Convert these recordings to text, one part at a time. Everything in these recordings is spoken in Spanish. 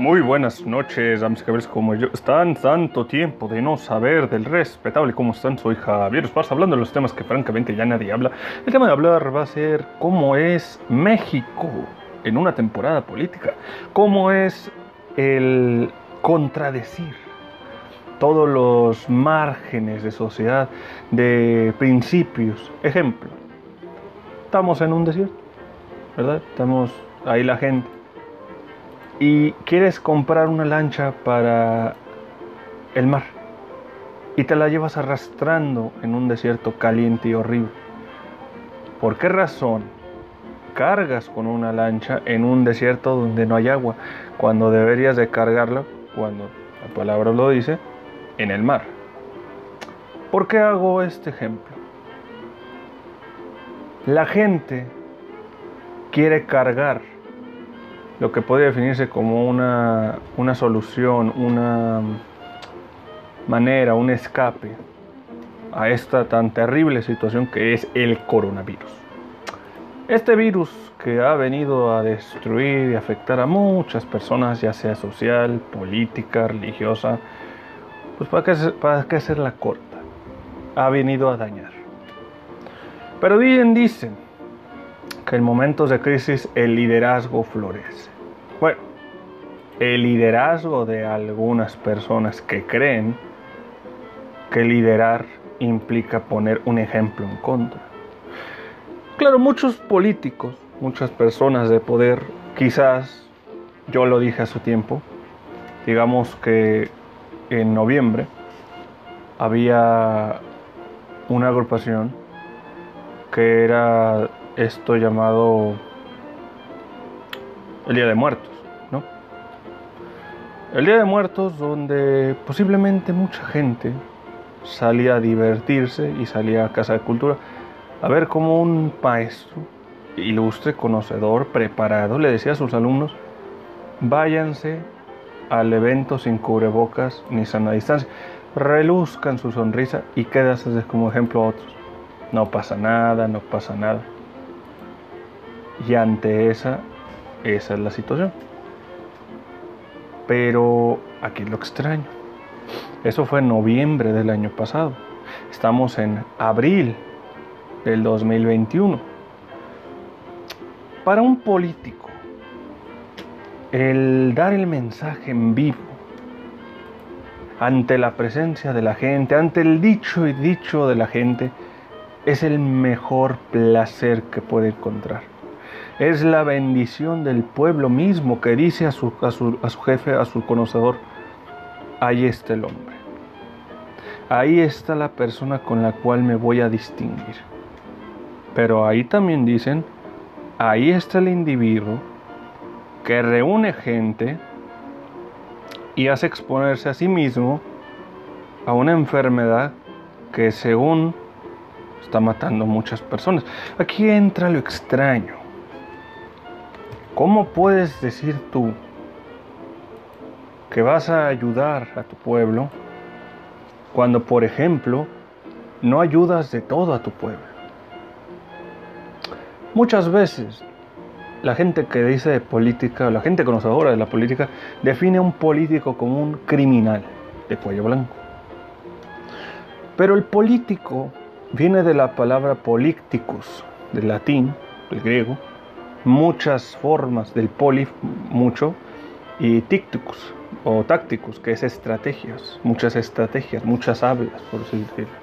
Muy buenas noches, y caballeros, como yo. Están tanto tiempo de no saber del respetable. ¿Cómo están? Soy Javier Esparza, hablando de los temas que francamente ya nadie habla. El tema de hablar va a ser cómo es México en una temporada política. Cómo es el contradecir todos los márgenes de sociedad, de principios. Ejemplo, estamos en un desierto, ¿verdad? Estamos ahí la gente y quieres comprar una lancha para el mar y te la llevas arrastrando en un desierto caliente y horrible. ¿Por qué razón cargas con una lancha en un desierto donde no hay agua cuando deberías de cargarla, cuando la palabra lo dice, en el mar? ¿Por qué hago este ejemplo? La gente quiere cargar lo que puede definirse como una, una solución, una manera, un escape a esta tan terrible situación que es el coronavirus. Este virus que ha venido a destruir y afectar a muchas personas, ya sea social, política, religiosa, pues para qué, para qué hacerla corta, ha venido a dañar. Pero bien dicen que en momentos de crisis el liderazgo florece. Bueno, el liderazgo de algunas personas que creen que liderar implica poner un ejemplo en contra. Claro, muchos políticos, muchas personas de poder, quizás, yo lo dije a su tiempo, digamos que en noviembre había una agrupación que era esto llamado el Día de Muertos. El Día de Muertos donde posiblemente mucha gente salía a divertirse y salía a Casa de Cultura a ver cómo un maestro ilustre, conocedor, preparado, le decía a sus alumnos, váyanse al evento sin cubrebocas ni sana distancia, reluzcan su sonrisa y quédase como ejemplo a otros. No pasa nada, no pasa nada. Y ante esa, esa es la situación. Pero aquí es lo extraño. Eso fue en noviembre del año pasado. Estamos en abril del 2021. Para un político, el dar el mensaje en vivo ante la presencia de la gente, ante el dicho y dicho de la gente, es el mejor placer que puede encontrar es la bendición del pueblo mismo que dice a su, a su, jefe, a su conocedor, ahí está el hombre. Ahí está la persona con la cual me voy a distinguir. Pero ahí también dicen, ahí está el individuo que reúne gente y hace exponerse a sí mismo a una enfermedad que según está matando a muchas personas. Aquí entra lo extraño. ¿Cómo puedes decir tú que vas a ayudar a tu pueblo cuando, por ejemplo, no ayudas de todo a tu pueblo? Muchas veces la gente que dice de política, la gente conocedora de la política, define un político como un criminal de cuello blanco. Pero el político viene de la palabra politicus, del latín, del griego, muchas formas del poli, mucho, y ticticus o tácticos, que es estrategias, muchas estrategias, muchas hablas, por así decirlo.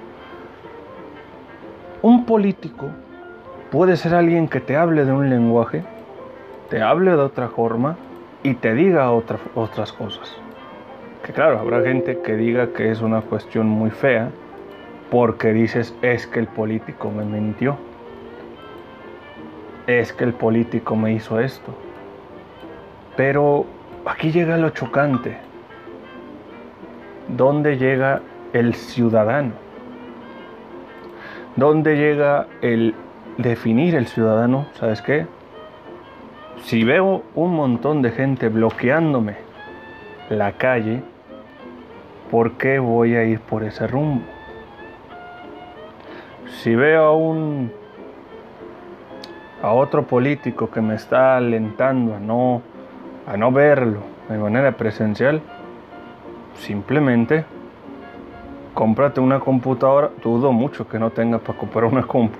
Un político puede ser alguien que te hable de un lenguaje, te hable de otra forma y te diga otras cosas. Que claro, habrá gente que diga que es una cuestión muy fea porque dices es que el político me mintió es que el político me hizo esto. Pero aquí llega lo chocante. ¿Dónde llega el ciudadano? ¿Dónde llega el definir el ciudadano? ¿Sabes qué? Si veo un montón de gente bloqueándome la calle, ¿por qué voy a ir por ese rumbo? Si veo a un a otro político que me está alentando a no, a no verlo, de manera presencial, simplemente cómprate una computadora. Dudo mucho que no tengas para comprar una compu.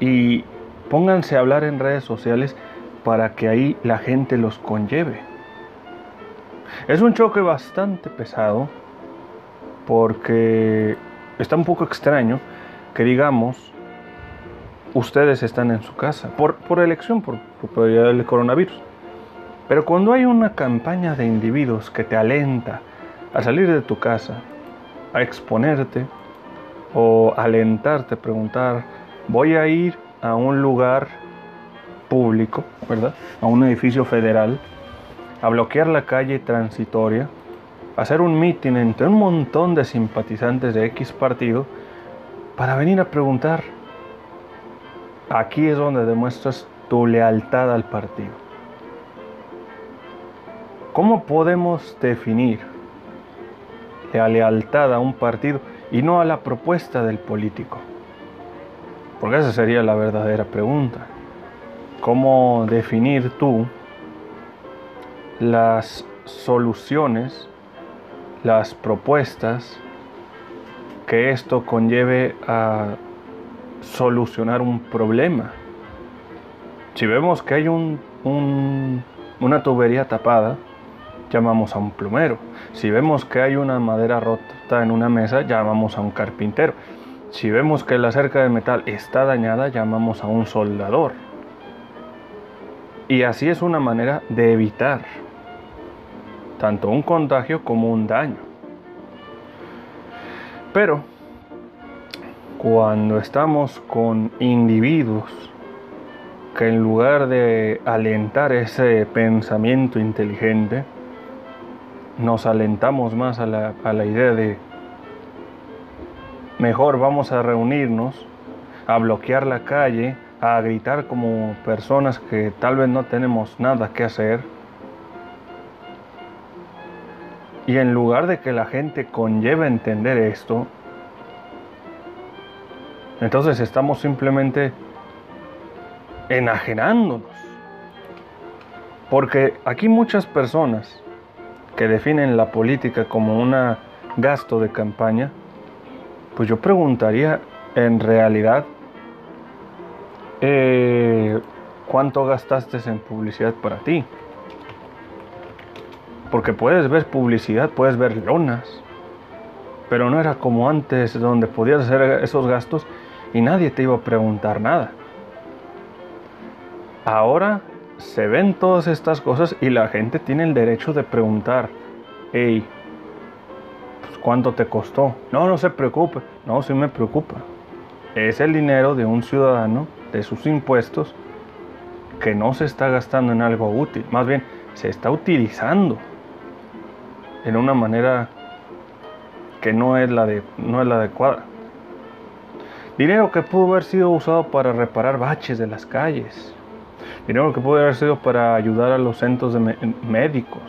Y pónganse a hablar en redes sociales para que ahí la gente los conlleve. Es un choque bastante pesado porque está un poco extraño que digamos ustedes están en su casa por, por elección, por, por el coronavirus. Pero cuando hay una campaña de individuos que te alenta a salir de tu casa, a exponerte o alentarte a preguntar, voy a ir a un lugar público, ¿verdad? A un edificio federal, a bloquear la calle transitoria, a hacer un mitin entre un montón de simpatizantes de X partido para venir a preguntar. Aquí es donde demuestras tu lealtad al partido. ¿Cómo podemos definir la lealtad a un partido y no a la propuesta del político? Porque esa sería la verdadera pregunta. ¿Cómo definir tú las soluciones, las propuestas que esto conlleve a solucionar un problema? Si vemos que hay un, una tubería tapada, llamamos a un plumero. Si vemos que hay una madera rota en una mesa, llamamos a un carpintero. Si vemos que la cerca de metal está dañada, llamamos a un soldador. Y así es una manera de evitar tanto un contagio como un daño. Pero cuando estamos con individuos que en lugar de alentar ese pensamiento inteligente, nos alentamos más a la, a la idea de mejor vamos a reunirnos, a bloquear la calle, a gritar como personas que tal vez no tenemos nada que hacer. Y en lugar de que la gente conlleve entender esto, entonces estamos simplemente enajenándonos. Porque aquí muchas personas que definen la política como un gasto de campaña, pues yo preguntaría en realidad eh, cuánto gastaste en publicidad para ti. Porque puedes ver publicidad, puedes ver lonas, pero no era como antes donde podías hacer esos gastos y nadie te iba a preguntar nada. Ahora se ven todas estas cosas y la gente tiene el derecho de preguntar, hey, pues, ¿cuánto te costó? No, no se preocupe, no, sí me preocupa. Es el dinero de un ciudadano, de sus impuestos, que no se está gastando en algo útil, más bien se está utilizando en una manera que no es la, de, no es la adecuada. Dinero que pudo haber sido usado para reparar baches de las calles, dinero que pudo haber sido para ayudar a los centros de médicos,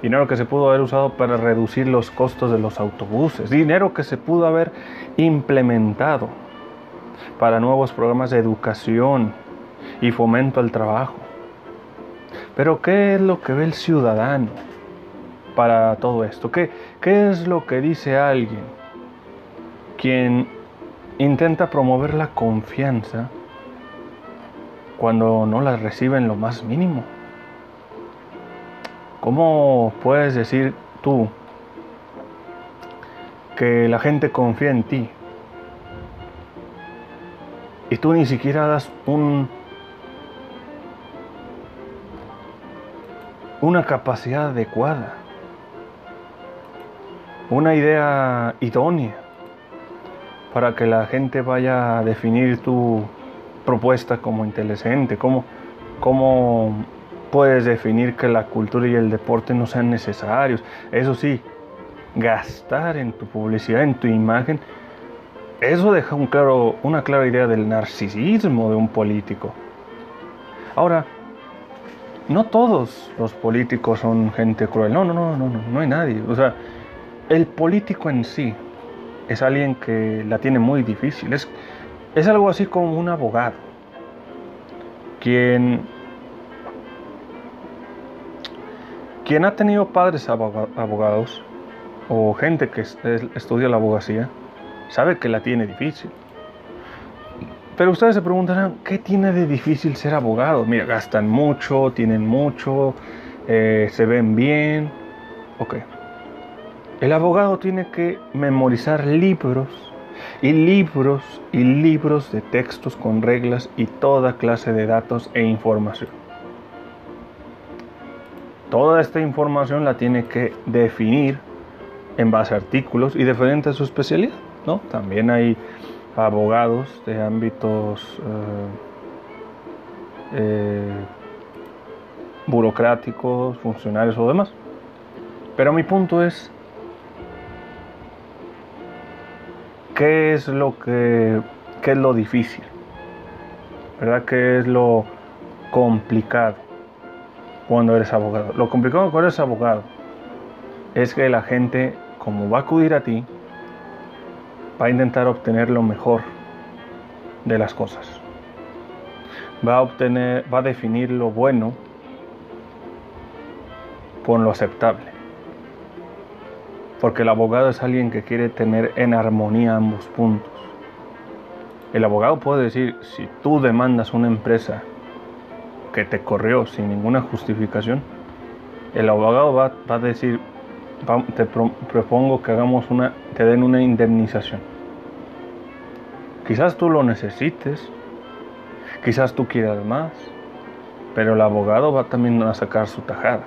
dinero que se pudo haber usado para reducir los costos de los autobuses, dinero que se pudo haber implementado para nuevos programas de educación y fomento al trabajo. Pero ¿qué es lo que ve el ciudadano para todo esto? ¿Qué, qué es lo que dice alguien quien intenta promover la confianza cuando no la reciben lo más mínimo. ¿Cómo puedes decir tú que la gente confía en ti y tú ni siquiera das un una capacidad adecuada, una idea idónea para que la gente vaya a definir tu propuesta como inteligente? ¿Cómo, ¿Cómo puedes definir que la cultura y el deporte no sean necesarios? Eso sí, gastar en tu publicidad, en tu imagen, eso deja un claro, una clara idea del narcisismo de un político. Ahora, no todos los políticos son gente cruel. No, no, no, no, no, no hay nadie. O sea, el político en sí es alguien que la tiene muy difícil. Es, es algo así como un abogado, quien quien ha tenido padres abogados o gente que estudia la abogacía, sabe que la tiene difícil. Pero ustedes se preguntarán, ¿qué tiene de difícil ser abogado? Mira, gastan mucho, tienen mucho, eh, se ven bien. Ok. El abogado tiene que memorizar libros y libros y libros de textos con reglas y toda clase de datos e información. Toda esta información la tiene que definir en base a artículos y diferente a su especialidad. ¿no? También hay abogados de ámbitos eh, eh, burocráticos, funcionarios o demás. Pero mi punto es, ¿qué es lo que qué es lo difícil? ¿Verdad? ¿Qué es lo complicado cuando eres abogado? Lo complicado cuando eres abogado es que la gente, como va a acudir a ti, va a intentar obtener lo mejor de las cosas. Va a obtener, va a definir lo bueno por lo aceptable. Porque el abogado es alguien que quiere tener en armonía ambos puntos. El abogado puede decir, si tú demandas una empresa que te corrió sin ninguna justificación, el abogado va, a decir, te propongo que hagamos una, te den una indemnización. Quizás tú lo necesites, quizás tú quieras más, pero el abogado va también a sacar su tajada.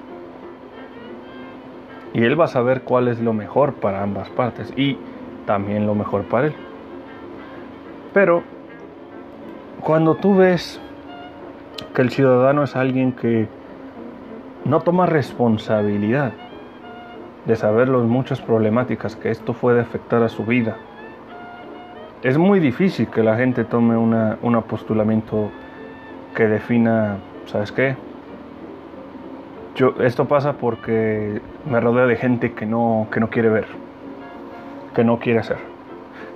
Y él va a saber cuál es lo mejor para ambas partes y también lo mejor para él. Pero cuando tú ves que el ciudadano es alguien que no toma responsabilidad de saber las muchas problemáticas que esto puede afectar a su vida. Es muy difícil que la gente tome un apostulamiento que defina, ¿sabes qué? Esto pasa porque me rodea de gente que no, que no quiere ver, que no quiere hacer,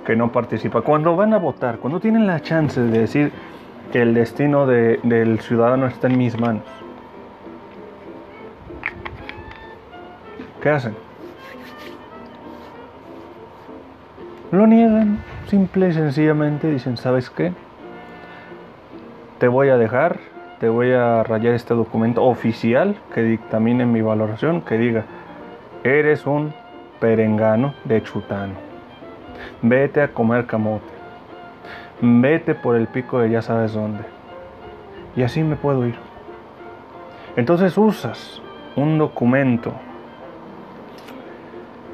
que no participa. Cuando van a votar, cuando tienen la chance de decir que el destino del ciudadano está en mis manos, ¿Qué hacen? Lo niegan, simple y sencillamente dicen, ¿sabes qué? Te voy a dejar, te voy a rayar este documento oficial que dictamine mi valoración, que diga, eres un perengano de chutano. Vete a comer camote. Vete por el pico de ya sabes dónde. Y así me puedo ir. Entonces usas un documento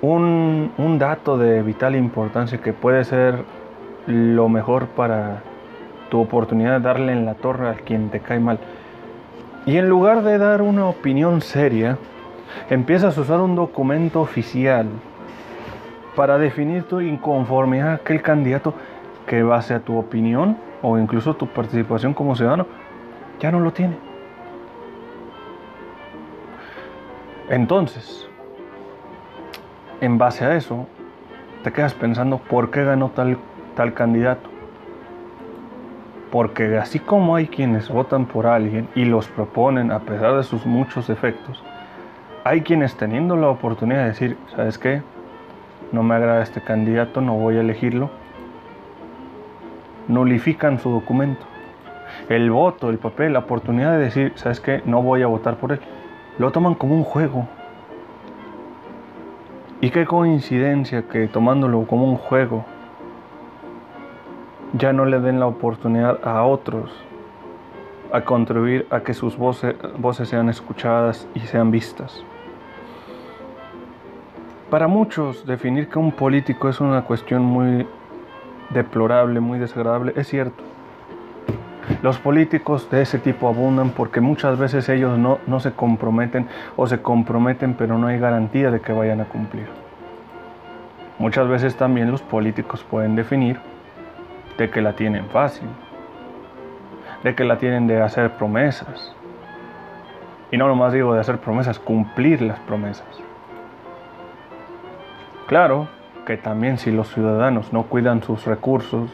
un, dato de vital importancia que puede ser lo mejor para tu oportunidad de darle en la torre a quien te cae mal. Y en lugar de dar una opinión seria, empiezas a usar un documento oficial para definir tu inconformidad a aquel candidato que base a tu opinión o incluso tu participación como ciudadano ya no lo tiene. Entonces, en base a eso, te quedas pensando por qué ganó tal, tal candidato. Porque así como hay quienes votan por alguien y los proponen a pesar de sus muchos defectos, hay quienes teniendo la oportunidad de decir, ¿sabes qué? No me agrada este candidato, no voy a elegirlo. Nulifican su documento. El voto, el papel, la oportunidad de decir, ¿sabes qué? No voy a votar por él. Lo toman como un juego, y qué coincidencia que tomándolo como un juego, ya no le den la oportunidad a otros a contribuir a que sus voces, voces sean escuchadas y sean vistas. Para muchos, definir que un político es una cuestión muy deplorable, muy desagradable, es cierto. Los políticos de ese tipo abundan porque muchas veces ellos no, no se comprometen o se comprometen pero no hay garantía de que vayan a cumplir. Muchas veces también los políticos pueden definir de que la tienen fácil, de que la tienen de hacer promesas. Y no nomás digo de hacer promesas, cumplir las promesas. Claro que también si los ciudadanos no cuidan sus recursos,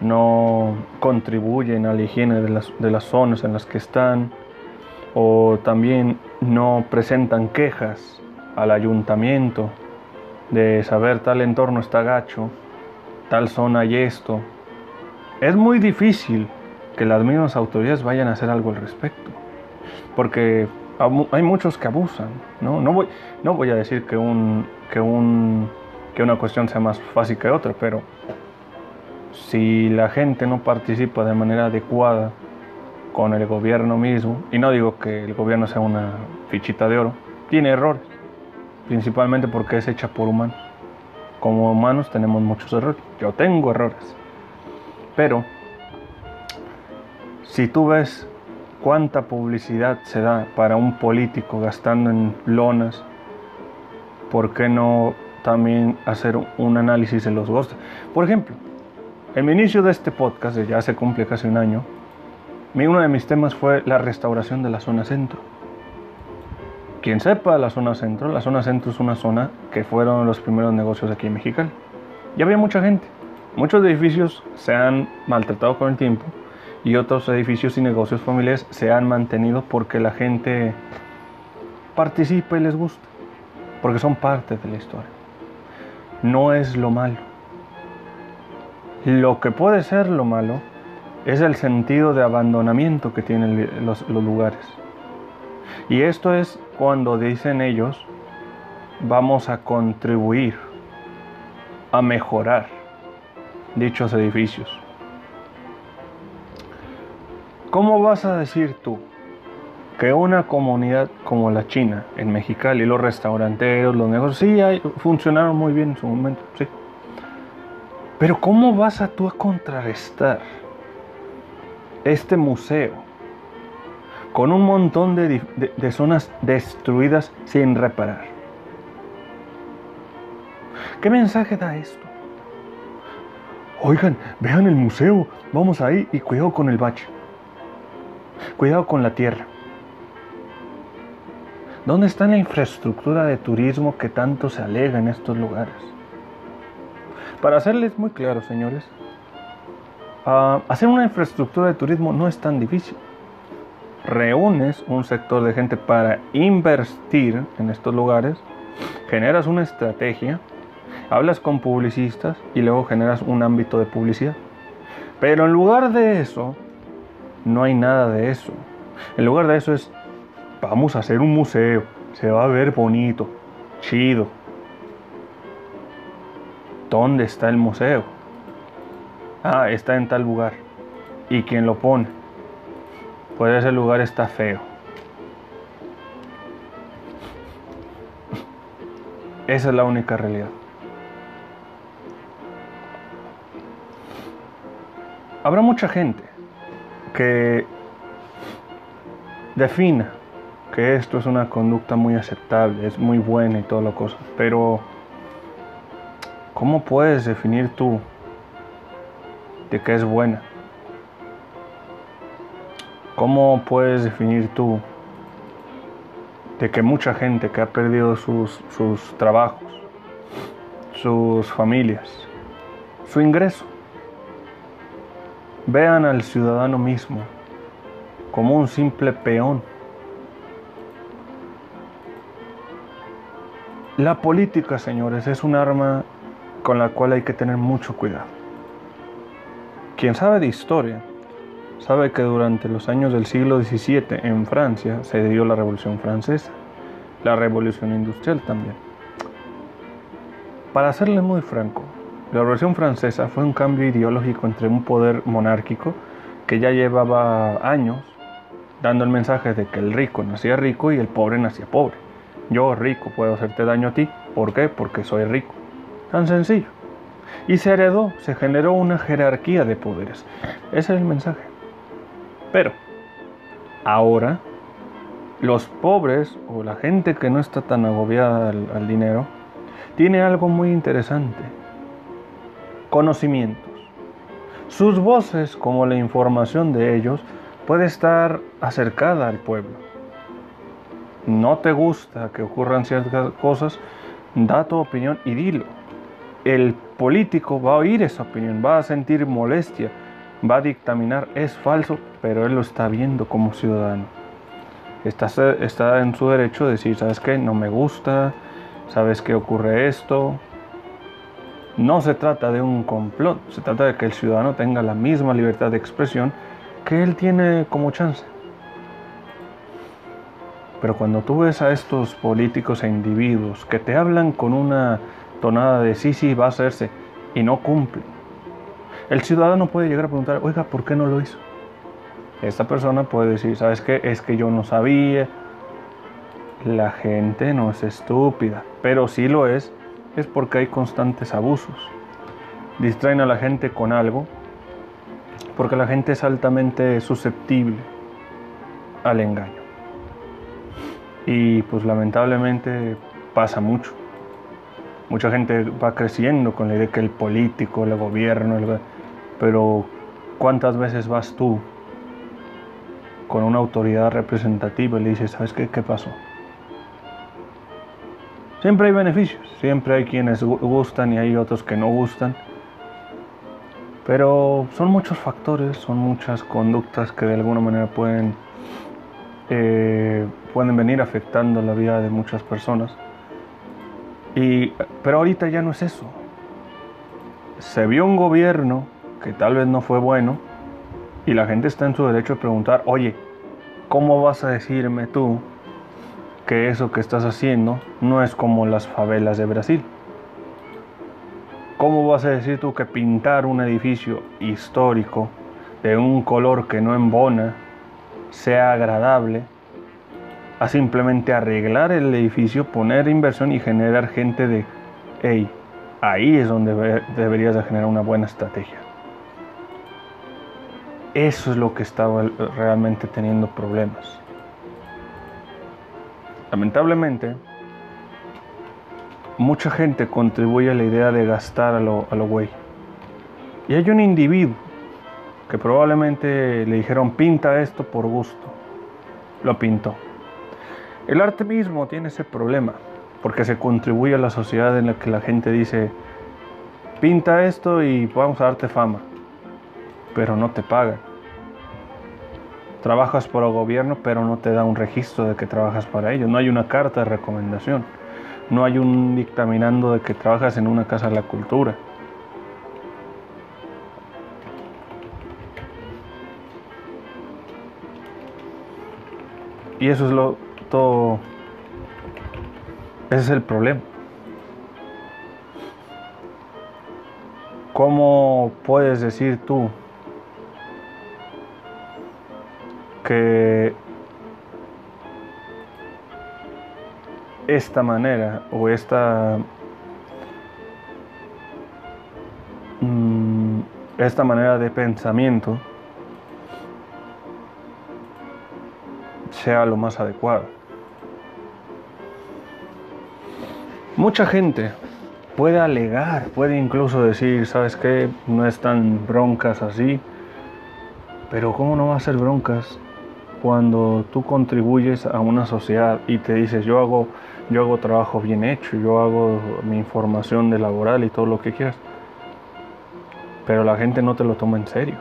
no contribuyen a la higiene de las, de las zonas en las que están, o también no presentan quejas al ayuntamiento de saber tal entorno está gacho, tal zona y esto, es muy difícil que las mismas autoridades vayan a hacer algo al respecto. Porque hay muchos que abusan, ¿no? No voy, no voy a decir que, un, que, un, que una cuestión sea más fácil que otra, pero si la gente no participa de manera adecuada con el gobierno mismo, y no digo que el gobierno sea una fichita de oro, tiene errores, principalmente porque es hecha por humanos. Como humanos tenemos muchos errores, yo tengo errores, pero si tú ves cuánta publicidad se da para un político gastando en lonas, ¿por qué no también hacer un análisis de los gostos? Por ejemplo, en el inicio de este podcast, ya se cumple casi un año, uno de mis temas fue la restauración de la zona centro. Quien sepa la zona centro, la zona centro es una zona que fueron los primeros negocios aquí en Mexicali. Y había mucha gente. Muchos edificios se han maltratado con el tiempo y otros edificios y negocios familiares se han mantenido porque la gente participa y les gusta, porque son parte de la historia. No es lo malo. Lo que puede ser lo malo es el sentido de abandonamiento que tienen los lugares. Y esto es cuando dicen ellos, vamos a contribuir a mejorar dichos edificios. ¿Cómo vas a decir tú que una comunidad como la China, en Mexicali, los restauranteros, los negocios, sí funcionaron muy bien en su momento, sí. Pero ¿cómo vas a tú a contrarrestar este museo con un montón de, de zonas destruidas sin reparar? ¿Qué mensaje da esto? Oigan, vean el museo, vamos ahí y cuidado con el bache. Cuidado con la tierra. ¿Dónde está la infraestructura de turismo que tanto se alega en estos lugares? Para hacerles muy claro, señores, ah, hacer una infraestructura de turismo no es tan difícil. Reúnes un sector de gente para invertir en estos lugares, generas una estrategia, hablas con publicistas y luego generas un ámbito de publicidad. Pero en lugar de eso, no hay nada de eso. En lugar de eso es, vamos a hacer un museo, se va a ver bonito, chido. ¿Dónde está el museo? Ah, está en tal lugar. ¿Y quién lo pone? Pues ese lugar está feo. Esa es la única realidad. Habrá mucha gente que defina que esto es una conducta muy aceptable, es muy buena y toda la cosa, pero ¿cómo puedes definir tú de que es buena? ¿Cómo puedes definir tú de que mucha gente que ha perdido sus, sus trabajos, sus familias, su ingreso, Vean al ciudadano mismo como un simple peón. La política, señores, es un arma con la cual hay que tener mucho cuidado. Quien sabe de historia sabe que durante los años del siglo XVII en Francia se dio la Revolución Francesa, la Revolución Industrial también. Para serle muy franco, la Revolución Francesa fue un cambio ideológico entre un poder monárquico que ya llevaba años dando el mensaje de que el rico nacía rico y el pobre nacía pobre. Yo rico puedo hacerte daño a ti. ¿Por qué? Porque soy rico. Tan sencillo. Y se heredó, se generó una jerarquía de poderes. Ese es el mensaje. Pero ahora los pobres o la gente que no está tan agobiada al, dinero tiene algo muy interesante conocimientos. Sus voces, como la información de ellos, puede estar acercada al pueblo. No te gusta que ocurran ciertas cosas, da tu opinión y dilo. El político va a oír esa opinión, va a sentir molestia, va a dictaminar, es falso, pero él lo está viendo como ciudadano. está, en su derecho de decir, ¿sabes qué? No me gusta, ¿sabes qué ocurre esto? No se trata de un complot, se trata de que el ciudadano tenga la misma libertad de expresión que él tiene como chance. Pero cuando tú ves a estos políticos e individuos que te hablan con una tonada de sí, sí, va a hacerse y no cumplen, el ciudadano puede llegar a preguntar, oiga, ¿por qué no lo hizo? Esta persona puede decir, ¿sabes qué? Es que yo no sabía. La gente no es estúpida, pero si lo es, es porque hay constantes abusos. Distraen a la gente con algo, porque la gente es altamente susceptible al engaño. Y pues lamentablemente pasa mucho. Mucha gente va creciendo con la idea que el político, el gobierno, pero ¿cuántas veces vas tú con una autoridad representativa y le dices, ¿sabes qué? ¿Qué pasó? Siempre hay beneficios, siempre hay quienes gustan y hay otros que no gustan. Pero son muchos factores, son muchas conductas que de alguna manera pueden eh, pueden venir afectando la vida de muchas personas. Y, pero ahorita ya no es eso. Se vio un gobierno que tal vez no fue bueno y la gente está en su derecho de preguntar, oye, ¿cómo vas a decirme tú que eso que estás haciendo no es como las favelas de Brasil? ¿Cómo vas a decir tú que pintar un edificio histórico de un color que no embona sea agradable, a simplemente arreglar el edificio, poner inversión y generar gente de, hey, ahí es donde deberías de generar una buena estrategia. Eso es lo que estaba realmente teniendo problemas. Lamentablemente, mucha gente contribuye a la idea de gastar a lo, güey. Y hay un individuo que probablemente le dijeron pinta esto por gusto. Lo pintó. El arte mismo tiene ese problema, porque se contribuye a la sociedad en la que la gente dice, pinta esto y vamos a darte fama, pero no te pagan. Trabajas por el gobierno, pero no te da un registro de que trabajas para ellos. No hay una carta de recomendación. No hay un dictaminando de que trabajas en una casa de la cultura. Y eso es lo todo. Ese es el problema. ¿Cómo puedes decir tú que esta manera o esta mm, esta manera de pensamiento sea lo más adecuado. Mucha gente puede alegar, puede incluso decir, ¿sabes qué? No es tan broncas así. Pero ¿cómo no va a ser broncas cuando tú contribuyes a una sociedad y te dices, yo hago, yo hago trabajo bien hecho, yo hago mi información de laboral y todo lo que quieras? Pero la gente no te lo toma en serio.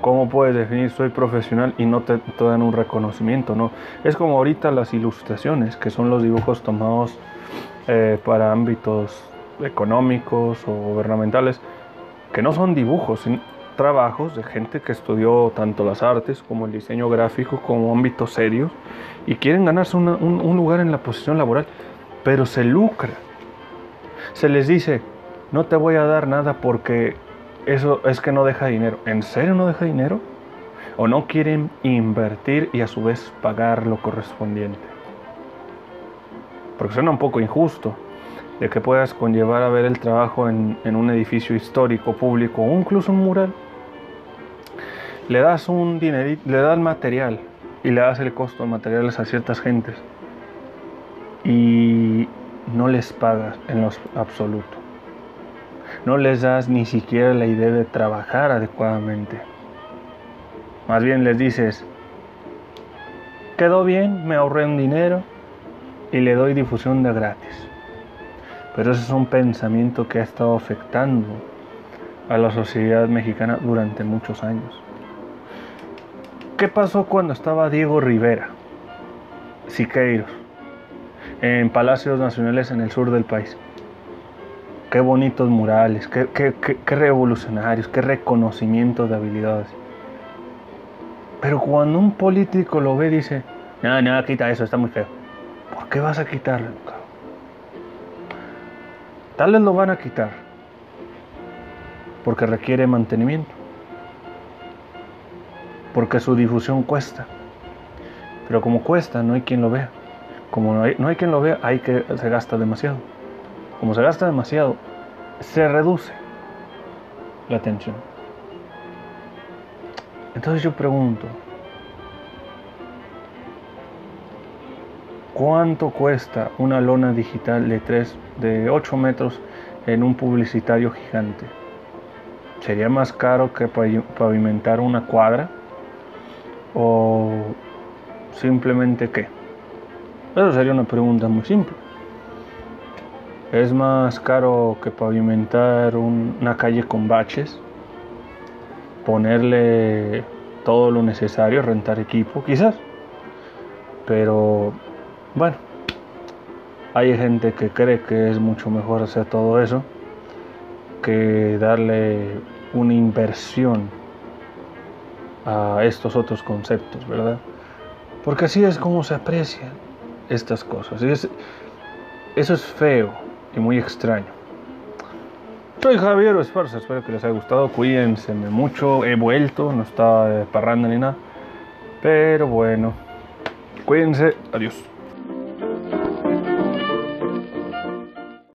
¿Cómo puedes definir soy profesional y no te, dan un reconocimiento? No, es como ahorita las ilustraciones, que son los dibujos tomados eh, para ámbitos económicos o gubernamentales, que no son dibujos, trabajos de gente que estudió tanto las artes como el diseño gráfico como ámbitos serios y quieren ganarse un, un lugar en la posición laboral, pero se lucra. Se les dice, no te voy a dar nada porque eso es que no deja dinero. ¿En serio no deja dinero? ¿O no quieren invertir y a su vez pagar lo correspondiente? Porque suena un poco injusto de que puedas conllevar a ver el trabajo en, un edificio histórico, público o incluso un mural. Le das un dinerito, le das material y le das el costo de materiales a ciertas gentes y no les pagas en lo absoluto no les das ni siquiera la idea de trabajar adecuadamente. Más bien les dices, quedó bien, me ahorré un dinero y le doy difusión de gratis. Pero ese es un pensamiento que ha estado afectando a la sociedad mexicana durante muchos años. ¿Qué pasó cuando estaba Diego Rivera, Siqueiros, en Palacios Nacionales en el sur del país? Qué bonitos murales, qué, revolucionarios, qué reconocimiento de habilidades. Pero cuando un político lo ve, dice, no, no, quita eso, está muy feo. ¿Por qué vas a quitarlo? Tal vez lo van a quitar porque requiere mantenimiento, porque su difusión cuesta. Pero como cuesta, no hay quien lo vea. Como no hay, no hay quien lo vea, hay que se gasta demasiado. Como se gasta demasiado, se reduce la atención. Entonces yo pregunto, ¿cuánto cuesta una lona digital de 3, de 8 metros en un publicitario gigante? ¿Sería más caro que pavimentar una cuadra? ¿O simplemente qué? Eso sería una pregunta muy simple. ¿Es más caro que pavimentar una calle con baches? ponerle todo lo necesario, rentar equipo, quizás. Pero bueno, hay gente que cree que es mucho mejor hacer todo eso que darle una inversión a estos otros conceptos, ¿verdad? Porque así es como se aprecian estas cosas. Eso es feo y muy extraño. Soy Javier Esparza, espero que les haya gustado. Cuídense mucho. He vuelto, no estaba parrando ni nada. Pero bueno, cuídense. Adiós.